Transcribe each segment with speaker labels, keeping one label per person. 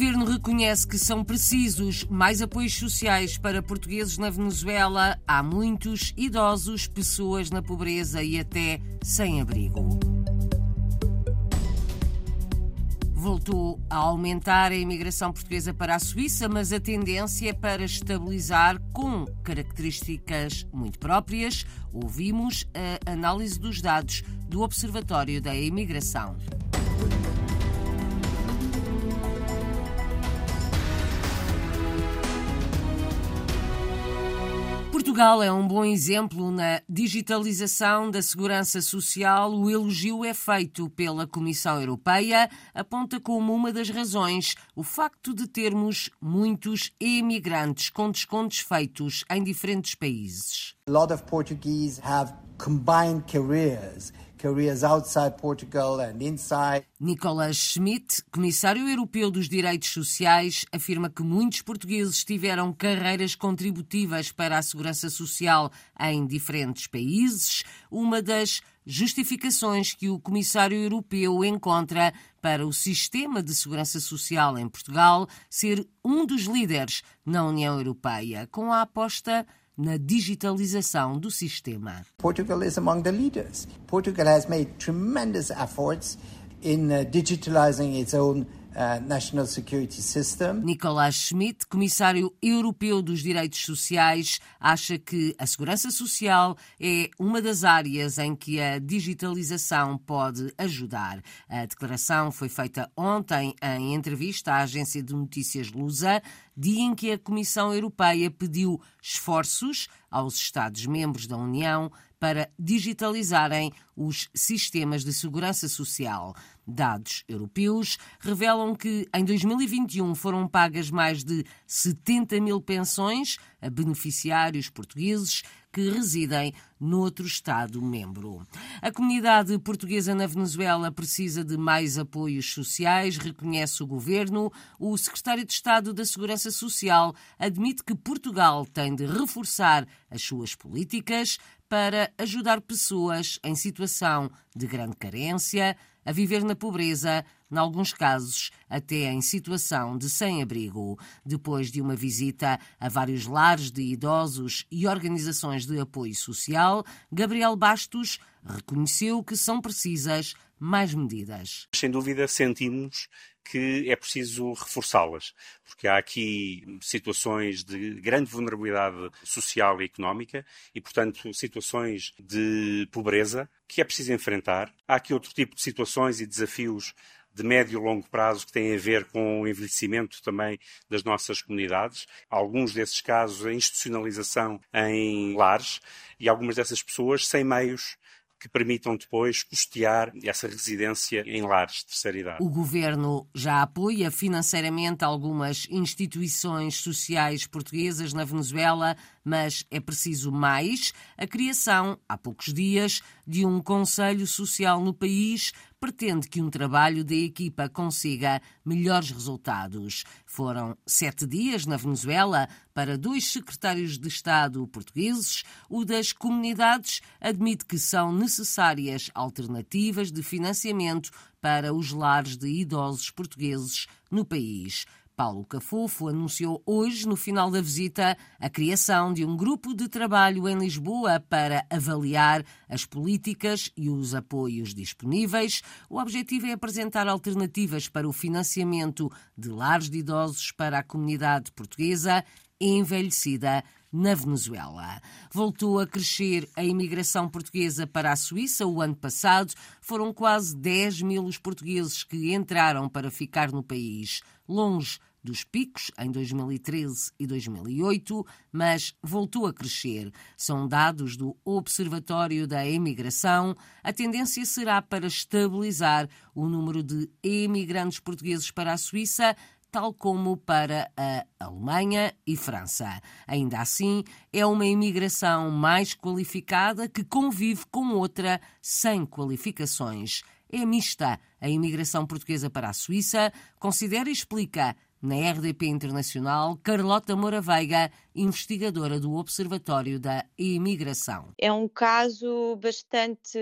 Speaker 1: governo reconhece que são precisos mais apoios sociais para portugueses na Venezuela. Há muitos idosos, pessoas na pobreza e até sem abrigo. Voltou a aumentar a imigração portuguesa para a Suíça, mas a tendência é para estabilizar com características muito próprias. Ouvimos a análise dos dados do Observatório da Imigração. Portugal é um bom exemplo na digitalização da segurança social. O elogio é feito pela Comissão Europeia, aponta como uma das razões o facto de termos muitos imigrantes com descontos feitos em diferentes países. A lot of Portuguese have combined careers careers outside Portugal and inside. Nicolas Schmidt, comissário europeu dos direitos sociais, afirma que muitos portugueses tiveram carreiras contributivas para a segurança social em diferentes países. Uma das justificações que o comissário europeu encontra para o sistema de segurança social em Portugal ser um dos líderes na União Europeia, com a aposta na digitalização do sistema.
Speaker 2: Portugal is among the leaders. Portugal has made tremendous efforts in uh, digitalizing its own National Security System.
Speaker 1: Nicolás Schmidt, comissário europeu dos direitos sociais, acha que a segurança social é uma das áreas em que a digitalização pode ajudar. A declaração foi feita ontem em entrevista à agência de notícias Lusa, dia em que a Comissão Europeia pediu esforços aos Estados-membros da União para digitalizarem os sistemas de segurança social. Dados europeus revelam que em 2021 foram pagas mais de 70 mil pensões a beneficiários portugueses que residem noutro Estado-membro. A comunidade portuguesa na Venezuela precisa de mais apoios sociais, reconhece o governo. O secretário de Estado da Segurança Social admite que Portugal tem de reforçar as suas políticas para ajudar pessoas em situação de grande carência a viver na pobreza, em alguns casos até em situação de sem-abrigo. Depois de uma visita a vários lares de idosos e organizações de apoio social, Gabriel Bastos reconheceu que são precisas mais medidas.
Speaker 3: Sem dúvida, sentimos que é preciso reforçá-las, porque há aqui situações de grande vulnerabilidade social e económica e, portanto, situações de pobreza que é preciso enfrentar. Há aqui outro tipo de situações e desafios de médio e longo prazo que têm a ver com o envelhecimento também das nossas comunidades. Alguns desses casos, a institucionalização em lares e algumas dessas pessoas sem meios que permitam depois custear essa residência em lares de terceira idade.
Speaker 1: O governo já apoia financeiramente algumas instituições sociais portuguesas na Venezuela, mas é preciso mais a criação, há poucos dias, de um Conselho Social no país pretende que um trabalho da equipa consiga melhores resultados. Foram sete dias na Venezuela para dois secretários de Estado portugueses. O das comunidades admite que são necessárias alternativas de financiamento para os lares de idosos portugueses no país. Paulo Cafofo anunciou hoje, no final da visita, a criação de um grupo de trabalho em Lisboa para avaliar as políticas e os apoios disponíveis. O objetivo é apresentar alternativas para o financiamento de lares de idosos para a comunidade portuguesa envelhecida na Venezuela. Voltou a crescer a imigração portuguesa para a Suíça o ano passado. Foram quase 10 mil os portugueses que entraram para ficar no país, longe dos picos em 2013 e 2008, mas voltou a crescer. São dados do Observatório da Imigração. A tendência será para estabilizar o número de emigrantes portugueses para a Suíça tal como para a Alemanha e França. Ainda assim, é uma imigração mais qualificada que convive com outra sem qualificações. É mista a imigração portuguesa para a Suíça, considera e explica na RDP Internacional, Carlota Moura Veiga, investigadora do Observatório da Imigração.
Speaker 4: É um caso bastante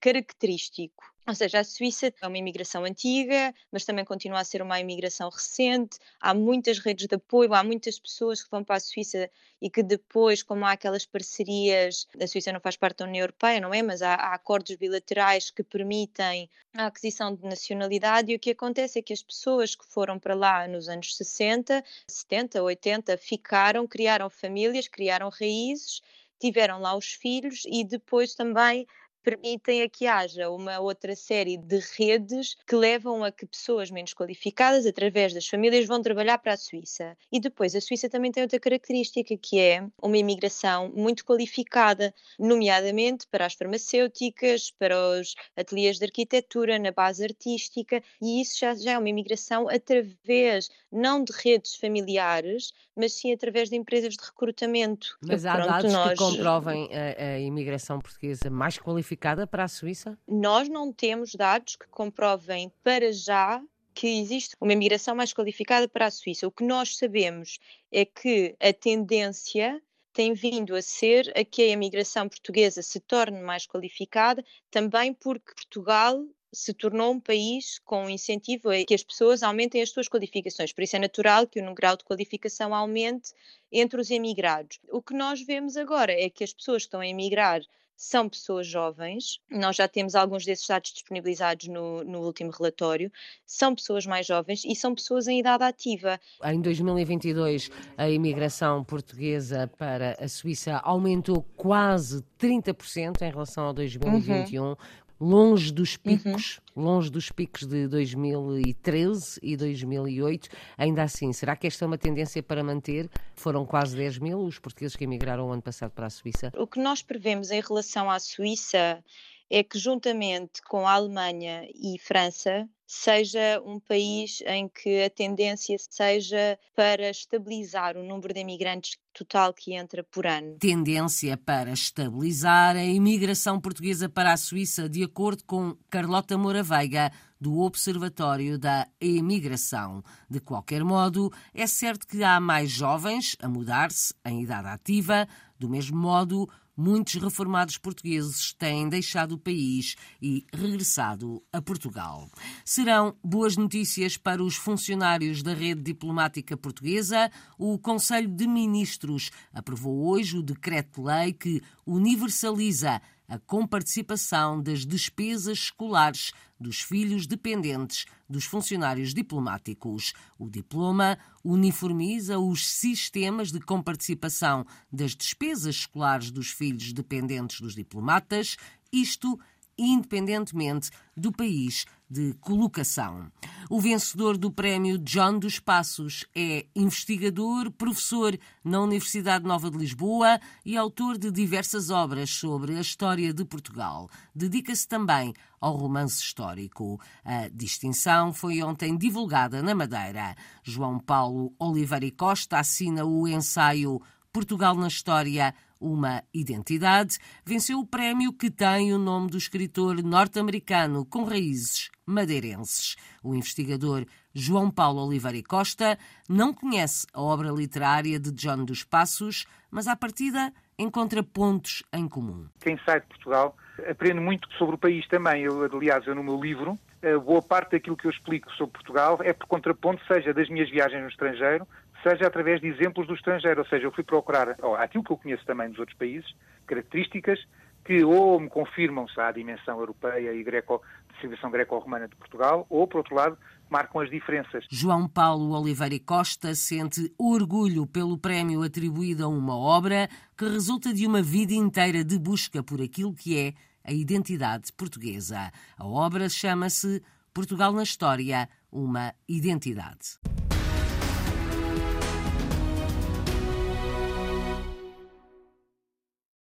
Speaker 4: característico Ou seja, a Suíça é uma imigração antiga, mas também continua a ser uma imigração recente. Há muitas redes de apoio, há muitas pessoas que vão para a Suíça e que depois, como há aquelas parcerias, a Suíça não faz parte da União Europeia, não é? Mas há, há acordos bilaterais que permitem a aquisição de nacionalidade e o que acontece é que as pessoas que foram para lá nos anos 60, 70, 80 ficaram, criaram famílias, criaram raízes tiveram lá os filhos e depois também permitem a que haja uma outra série de redes que levam a que pessoas menos qualificadas, através das famílias, vão trabalhar para a Suíça. E depois, a Suíça também tem outra característica, que é uma imigração muito qualificada, nomeadamente para as farmacêuticas, para os ateliês de arquitetura, na base artística, e isso já, já é uma imigração através, não de redes familiares, mas sim através de empresas de recrutamento.
Speaker 1: Mas há pronto, dados nós... que comprovem a, a imigração portuguesa mais qualificada qualificada para a Suíça?
Speaker 4: Nós não temos dados que comprovem para já que existe uma imigração mais qualificada para a Suíça. O que nós sabemos é que a tendência tem vindo a ser a que a imigração portuguesa se torne mais qualificada, também porque Portugal se tornou um país com incentivo a que as pessoas aumentem as suas qualificações. Por isso é natural que o grau de qualificação aumente entre os emigrados. O que nós vemos agora é que as pessoas que estão a emigrar são pessoas jovens, nós já temos alguns desses dados disponibilizados no, no, último relatório, são pessoas mais jovens e são pessoas em idade ativa.
Speaker 1: Em 2022, a imigração portuguesa para a Suíça aumentou quase 30% em relação ao 2021. Uhum longe dos uhum. picos, uhum. longe dos picos de 2013 e 2008. Ainda assim, será que esta é uma tendência para manter? Foram quase 10 mil os portugueses que emigraram o ano passado para a Suíça.
Speaker 4: O que nós prevemos em relação à Suíça é que, juntamente com a Alemanha e França, seja um país em que a tendência seja para estabilizar o número de imigrantes total que entra por ano.
Speaker 1: Tendência para estabilizar a imigração portuguesa para a Suíça, de acordo com Carlota Moura Veiga, do Observatório da Imigração. De qualquer modo, é certo que há mais jovens a mudar-se em idade ativa, do mesmo modo, muitos reformados portugueses têm deixado o país e regressado a Portugal. Serão boas notícias para os funcionários da rede diplomática portuguesa. O Conselho de Ministros aprovou hoje o decreto-lei que universaliza a comparticipação das despesas escolares dos filhos dependentes dos funcionários diplomáticos. O diploma uniformiza os sistemas de comparticipação das despesas escolares dos filhos dependentes dos diplomatas, isto independentemente do país de colocação. O vencedor do prémio John dos Passos é investigador, professor na Universidade Nova de Lisboa e autor de diversas obras sobre a história de Portugal. Dedica-se também ao romance histórico. A distinção foi ontem divulgada na Madeira. João Paulo Oliveira e Costa assina o ensaio Portugal na História uma identidade, venceu o prémio que tem o nome do escritor norte-americano com raízes madeirenses. O investigador João Paulo Oliveira e Costa não conhece a obra literária de John dos Passos, mas à partida encontra pontos em comum.
Speaker 5: Quem sai de Portugal aprende muito sobre o país também. Eu, aliás, eu no meu livro, boa parte daquilo que eu explico sobre Portugal é por contraponto, seja das minhas viagens no estrangeiro, seja através de exemplos do estrangeiro. Ou seja, eu fui procurar ó, aquilo que eu conheço também dos outros países, características que ou me confirmam-se à dimensão europeia e greco, de civilização greco-romana de Portugal, ou, por outro lado, marcam as diferenças.
Speaker 1: João Paulo Oliveira Costa sente orgulho pelo prémio atribuído a uma obra que resulta de uma vida inteira de busca por aquilo que é a identidade portuguesa. A obra chama-se Portugal na História, uma identidade.